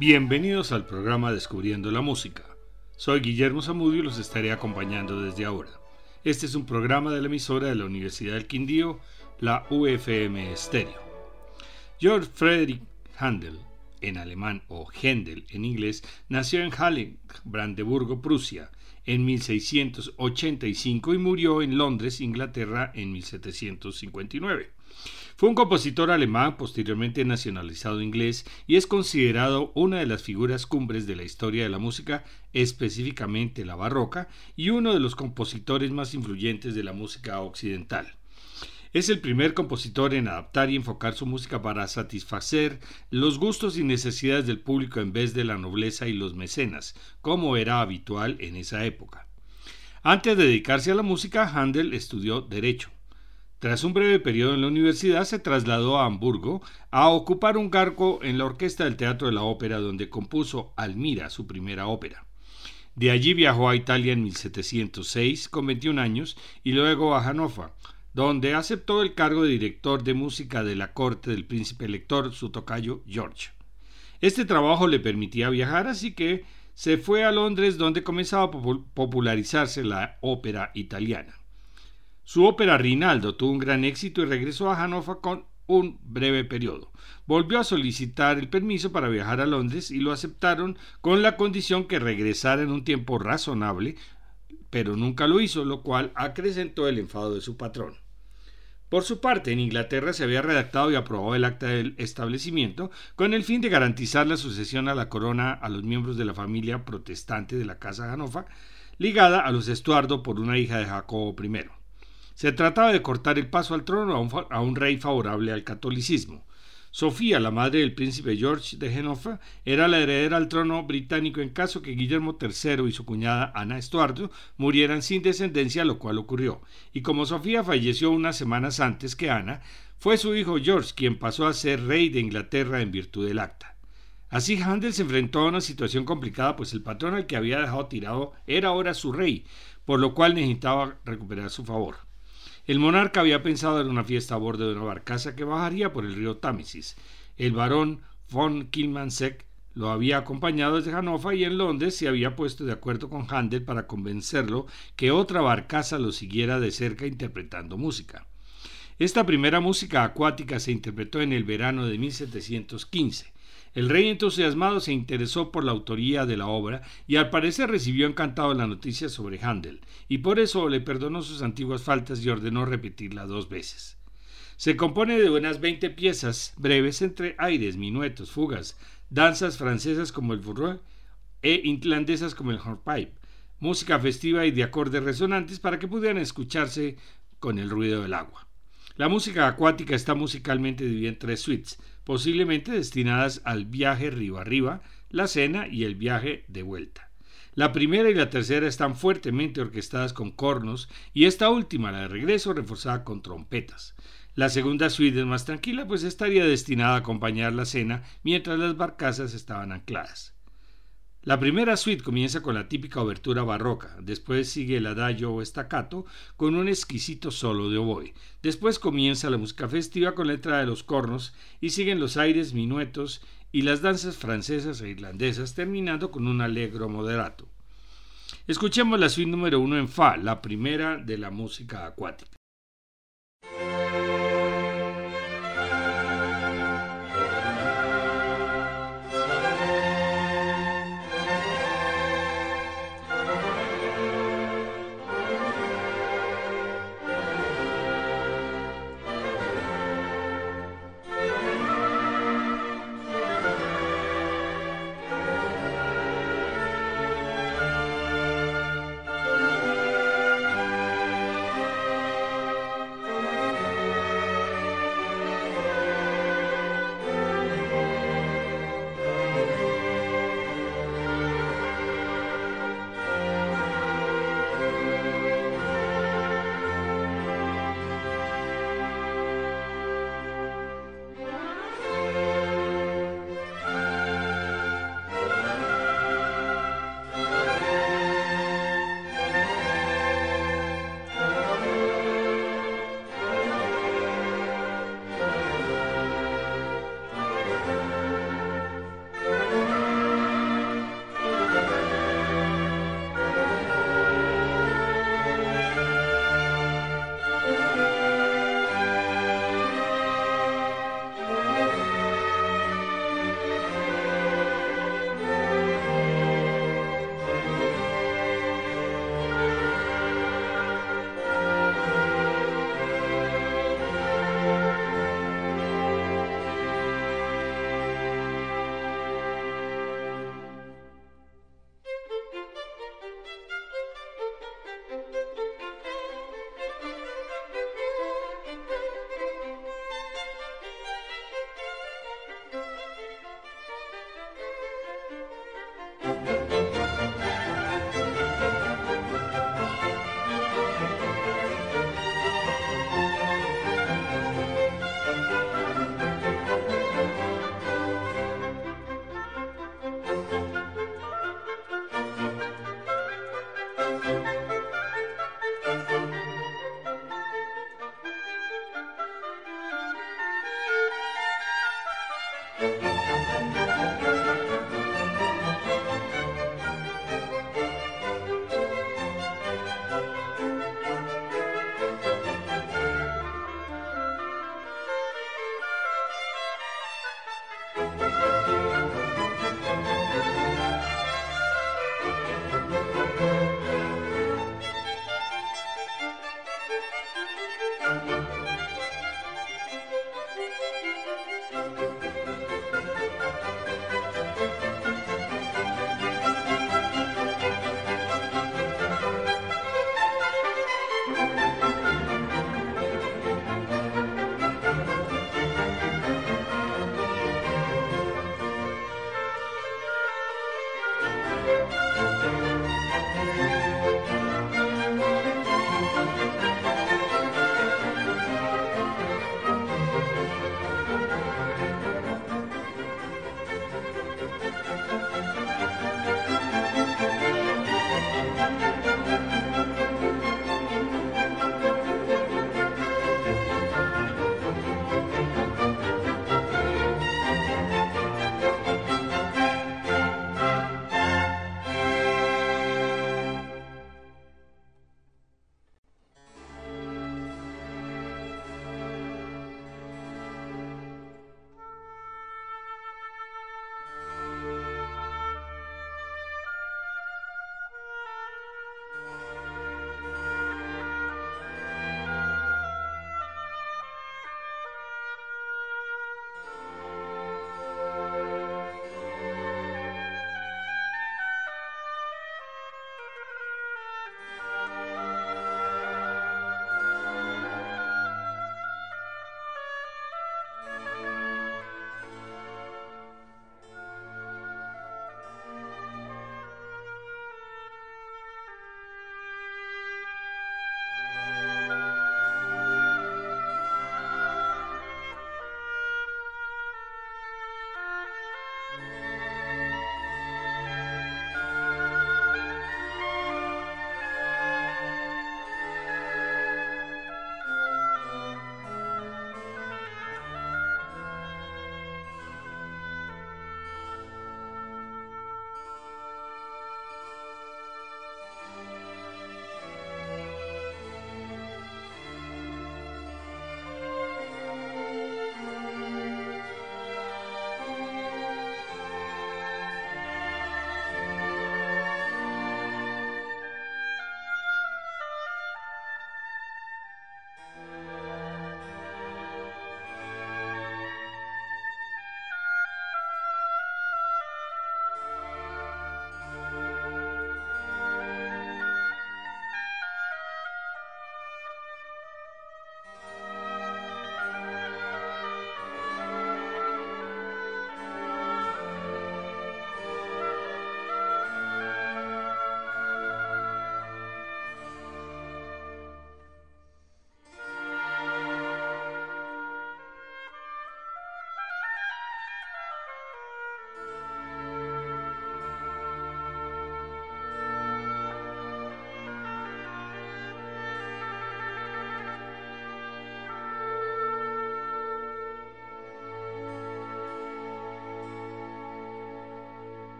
Bienvenidos al programa Descubriendo la Música. Soy Guillermo Zamudio y los estaré acompañando desde ahora. Este es un programa de la emisora de la Universidad del Quindío, la UFM Stereo. George Friedrich Handel, en alemán o Händel en inglés, nació en Halle, Brandeburgo, Prusia, en 1685 y murió en Londres, Inglaterra, en 1759. Fue un compositor alemán posteriormente nacionalizado inglés y es considerado una de las figuras cumbres de la historia de la música, específicamente la barroca, y uno de los compositores más influyentes de la música occidental. Es el primer compositor en adaptar y enfocar su música para satisfacer los gustos y necesidades del público en vez de la nobleza y los mecenas, como era habitual en esa época. Antes de dedicarse a la música, Handel estudió Derecho. Tras un breve periodo en la universidad, se trasladó a Hamburgo a ocupar un cargo en la orquesta del Teatro de la Ópera, donde compuso Almira, su primera ópera. De allí viajó a Italia en 1706, con 21 años, y luego a Hannover, donde aceptó el cargo de director de música de la corte del príncipe elector, su tocayo George. Este trabajo le permitía viajar, así que se fue a Londres, donde comenzaba a popularizarse la ópera italiana. Su ópera Rinaldo tuvo un gran éxito y regresó a Hannover con un breve periodo. Volvió a solicitar el permiso para viajar a Londres y lo aceptaron con la condición que regresara en un tiempo razonable, pero nunca lo hizo, lo cual acrecentó el enfado de su patrón. Por su parte, en Inglaterra se había redactado y aprobado el acta del establecimiento con el fin de garantizar la sucesión a la corona a los miembros de la familia protestante de la Casa de Hannover, ligada a los Estuardo por una hija de Jacobo I. Se trataba de cortar el paso al trono a un, rey favorable al catolicismo. Sofía, la madre del príncipe George de Genofa, era la heredera al trono británico en caso que Guillermo III y su cuñada Ana Estuardo murieran sin descendencia, lo cual ocurrió. Y como Sofía falleció unas semanas antes que Ana, fue su hijo George quien pasó a ser rey de Inglaterra en virtud del acta. Así Handel se enfrentó a una situación complicada, pues el patrón al que había dejado tirado era ahora su rey, por lo cual necesitaba recuperar su favor. El monarca había pensado en una fiesta a bordo de una barcaza que bajaría por el río Támesis. El barón von Kilmansegg lo había acompañado desde Hannover y en Londres se había puesto de acuerdo con Handel para convencerlo que otra barcaza lo siguiera de cerca interpretando música. Esta primera música acuática se interpretó en el verano de 1715 el rey entusiasmado se interesó por la autoría de la obra y al parecer recibió encantado la noticia sobre Handel, y por eso le perdonó sus antiguas faltas y ordenó repetirla dos veces. Se compone de unas veinte piezas breves entre aires, minuetos, fugas, danzas francesas como el bourgeois e irlandesas como el hornpipe, música festiva y de acordes resonantes para que pudieran escucharse con el ruido del agua. La música acuática está musicalmente dividida en tres suites, posiblemente destinadas al viaje río arriba, la cena y el viaje de vuelta. La primera y la tercera están fuertemente orquestadas con cornos y esta última, la de regreso, reforzada con trompetas. La segunda suite es más tranquila, pues estaría destinada a acompañar la cena mientras las barcazas estaban ancladas. La primera suite comienza con la típica obertura barroca, después sigue el adagio o staccato con un exquisito solo de oboe, después comienza la música festiva con letra de los cornos y siguen los aires, minuetos y las danzas francesas e irlandesas terminando con un alegro moderato. Escuchemos la suite número uno en Fa, la primera de la música acuática.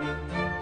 Música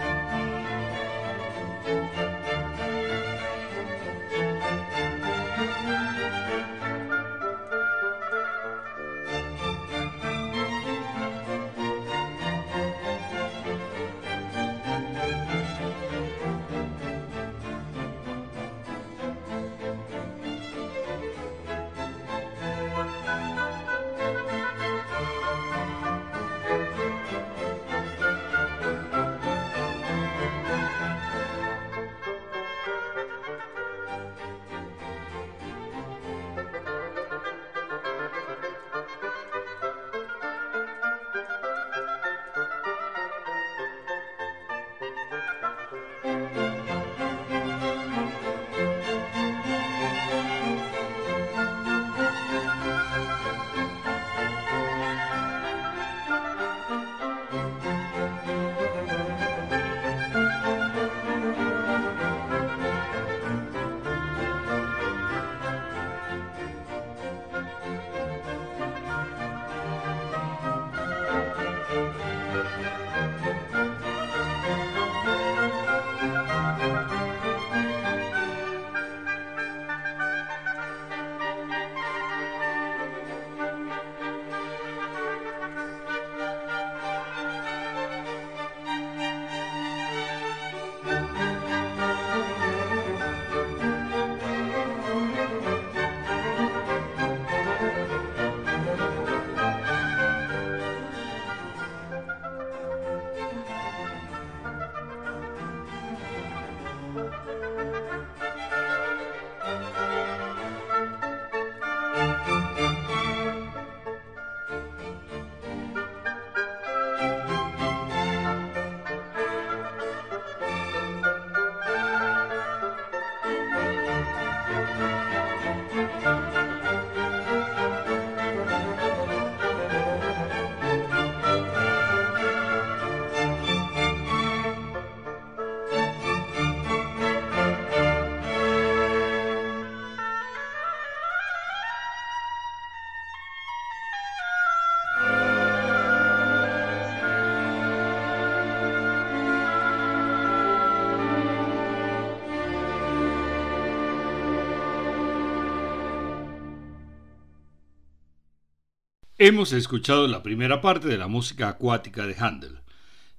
Hemos escuchado la primera parte de la música acuática de Handel.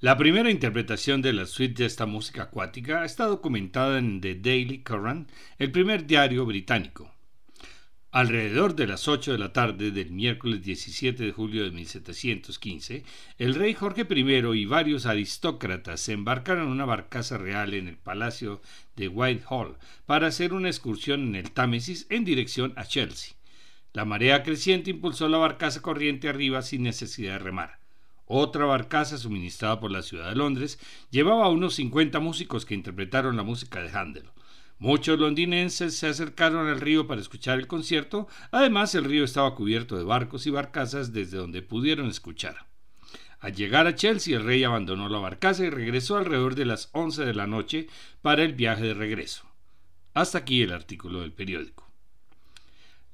La primera interpretación de la suite de esta música acuática está documentada en The Daily Current, el primer diario británico. Alrededor de las 8 de la tarde del miércoles 17 de julio de 1715, el rey Jorge I y varios aristócratas se embarcaron en una barcaza real en el palacio de Whitehall para hacer una excursión en el Támesis en dirección a Chelsea. La marea creciente impulsó la barcaza corriente arriba sin necesidad de remar. Otra barcaza suministrada por la ciudad de Londres llevaba a unos 50 músicos que interpretaron la música de Handel. Muchos londinenses se acercaron al río para escuchar el concierto, además el río estaba cubierto de barcos y barcazas desde donde pudieron escuchar. Al llegar a Chelsea el rey abandonó la barcaza y regresó alrededor de las 11 de la noche para el viaje de regreso. Hasta aquí el artículo del periódico.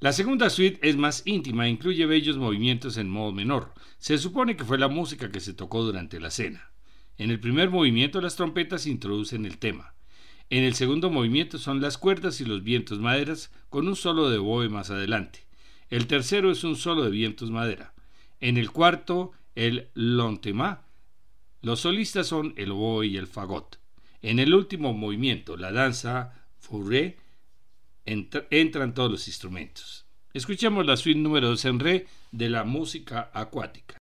La segunda suite es más íntima e incluye bellos movimientos en modo menor. Se supone que fue la música que se tocó durante la cena. En el primer movimiento las trompetas introducen el tema. En el segundo movimiento son las cuerdas y los vientos maderas con un solo de oboe más adelante. El tercero es un solo de vientos madera. En el cuarto, el lontema. Los solistas son el oboe y el fagot. En el último movimiento, la danza fourré, entran todos los instrumentos. Escuchemos la suite número 2 en re de la música acuática.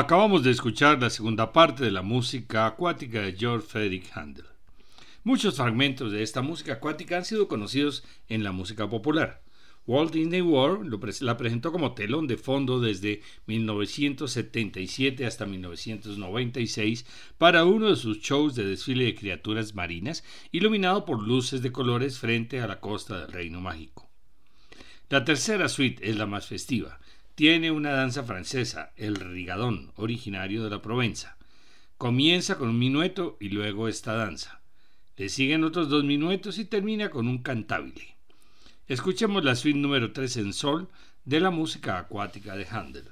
Acabamos de escuchar la segunda parte de la música acuática de George Frederick Handel. Muchos fragmentos de esta música acuática han sido conocidos en la música popular. Walt Disney World la presentó como telón de fondo desde 1977 hasta 1996 para uno de sus shows de desfile de criaturas marinas, iluminado por luces de colores frente a la costa del Reino Mágico. La tercera suite es la más festiva, tiene una danza francesa, el rigadón, originario de la Provenza. Comienza con un minueto y luego esta danza. Le siguen otros dos minuetos y termina con un cantabile. Escuchemos la suite número 3 en sol de la música acuática de Handel.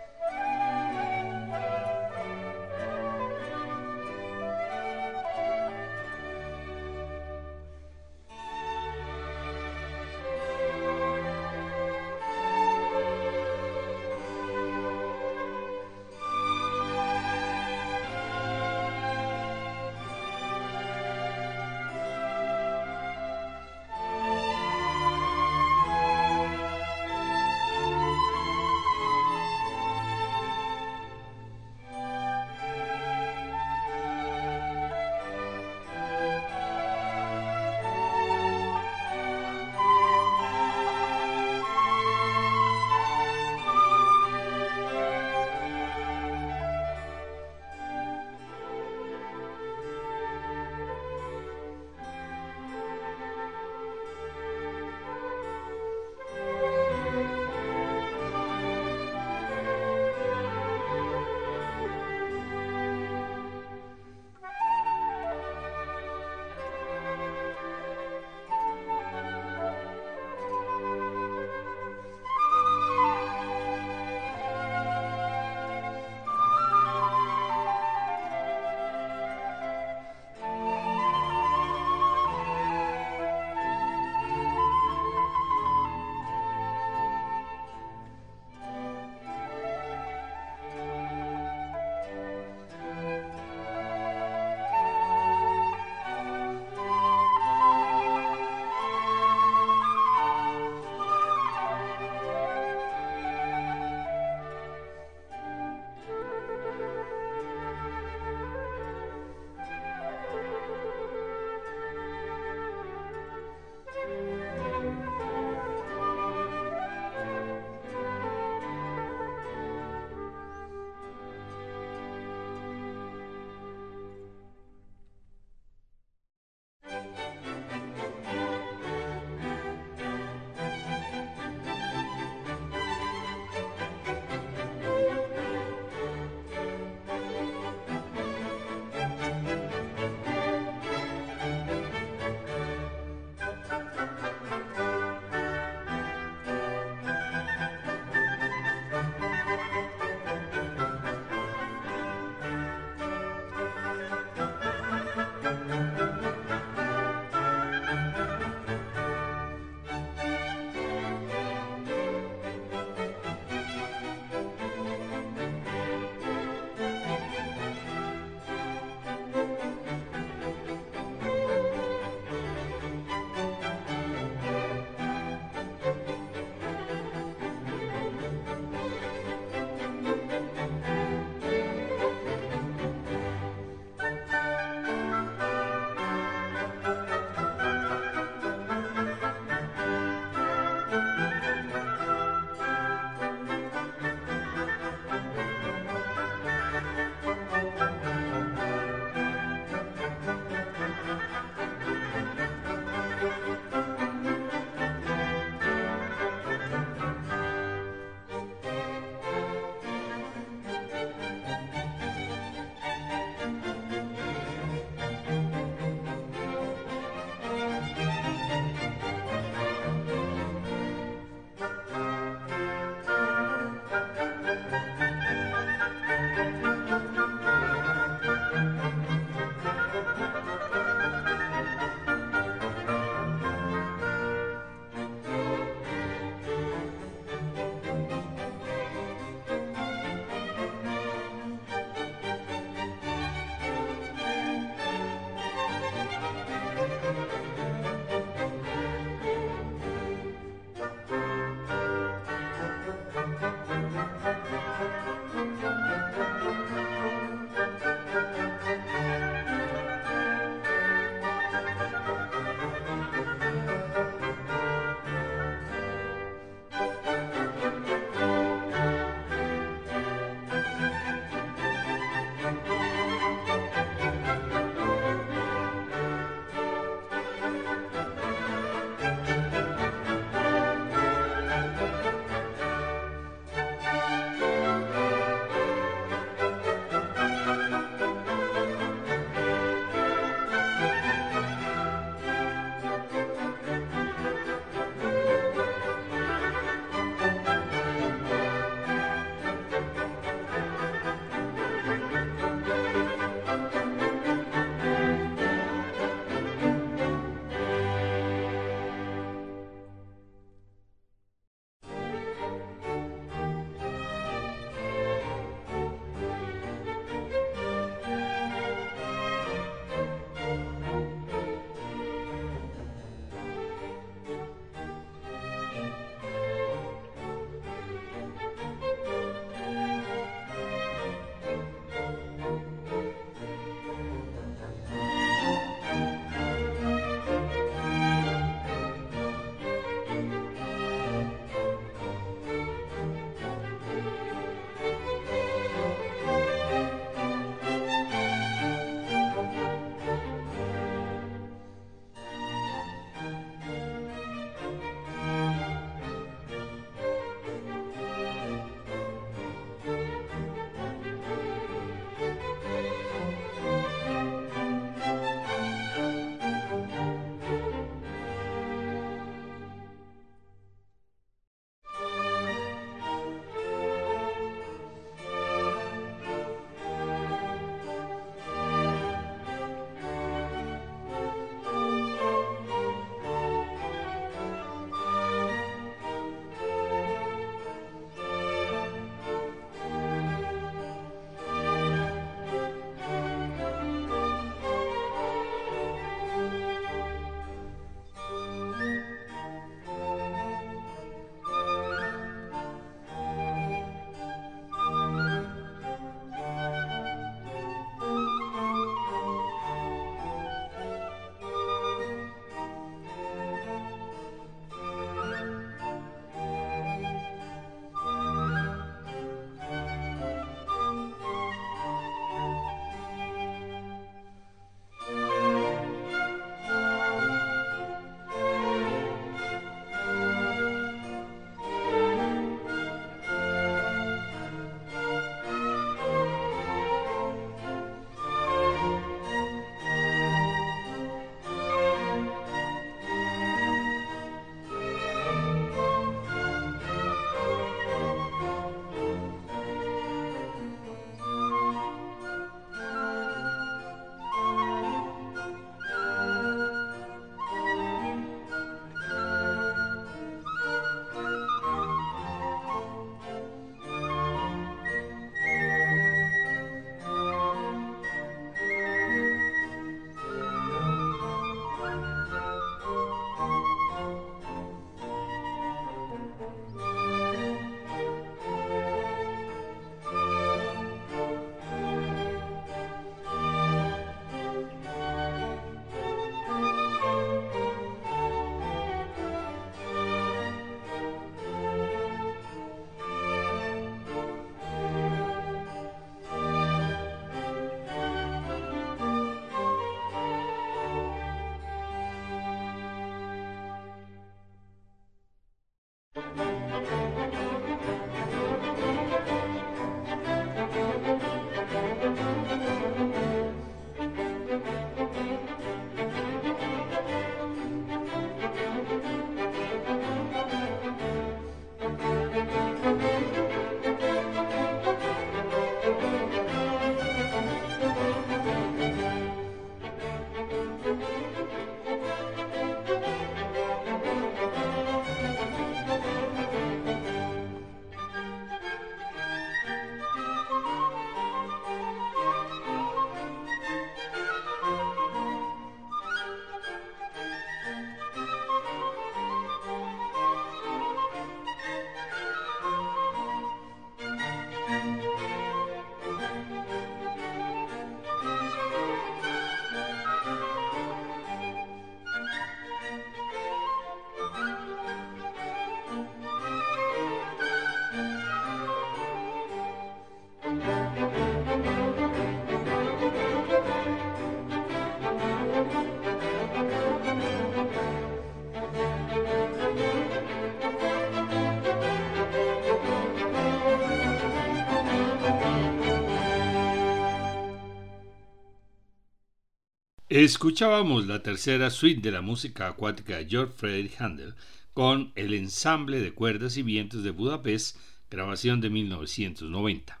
Escuchábamos la tercera suite de la música acuática de George Frederick Handel con el ensamble de cuerdas y vientos de Budapest, grabación de 1990.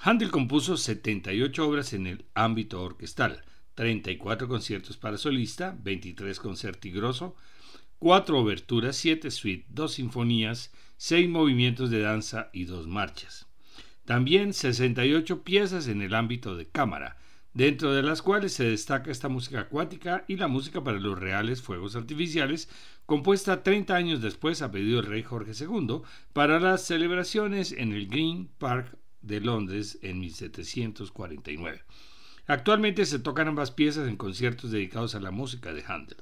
Handel compuso 78 obras en el ámbito orquestal, 34 conciertos para solista, 23 concerti grosso, 4 oberturas, 7 suites, 2 sinfonías, 6 movimientos de danza y 2 marchas. También 68 piezas en el ámbito de cámara, dentro de las cuales se destaca esta música acuática y la música para los reales fuegos artificiales, compuesta 30 años después a pedido del rey Jorge II para las celebraciones en el Green Park de Londres en 1749. Actualmente se tocan ambas piezas en conciertos dedicados a la música de Handel.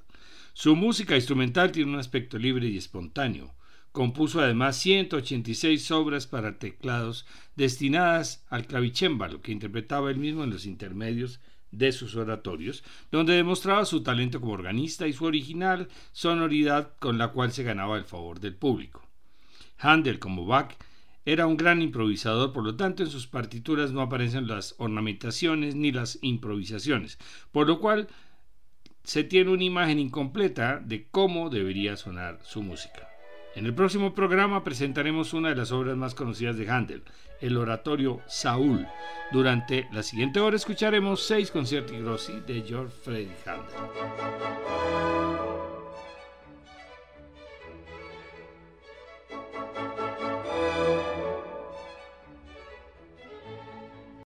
Su música instrumental tiene un aspecto libre y espontáneo. Compuso además 186 obras para teclados destinadas al clavicémbalo, que interpretaba él mismo en los intermedios de sus oratorios, donde demostraba su talento como organista y su original sonoridad con la cual se ganaba el favor del público. Handel, como Bach, era un gran improvisador, por lo tanto en sus partituras no aparecen las ornamentaciones ni las improvisaciones, por lo cual se tiene una imagen incompleta de cómo debería sonar su música. En el próximo programa presentaremos una de las obras más conocidas de Handel, el oratorio Saúl. Durante la siguiente hora escucharemos seis conciertos grossi de George Frederick Handel.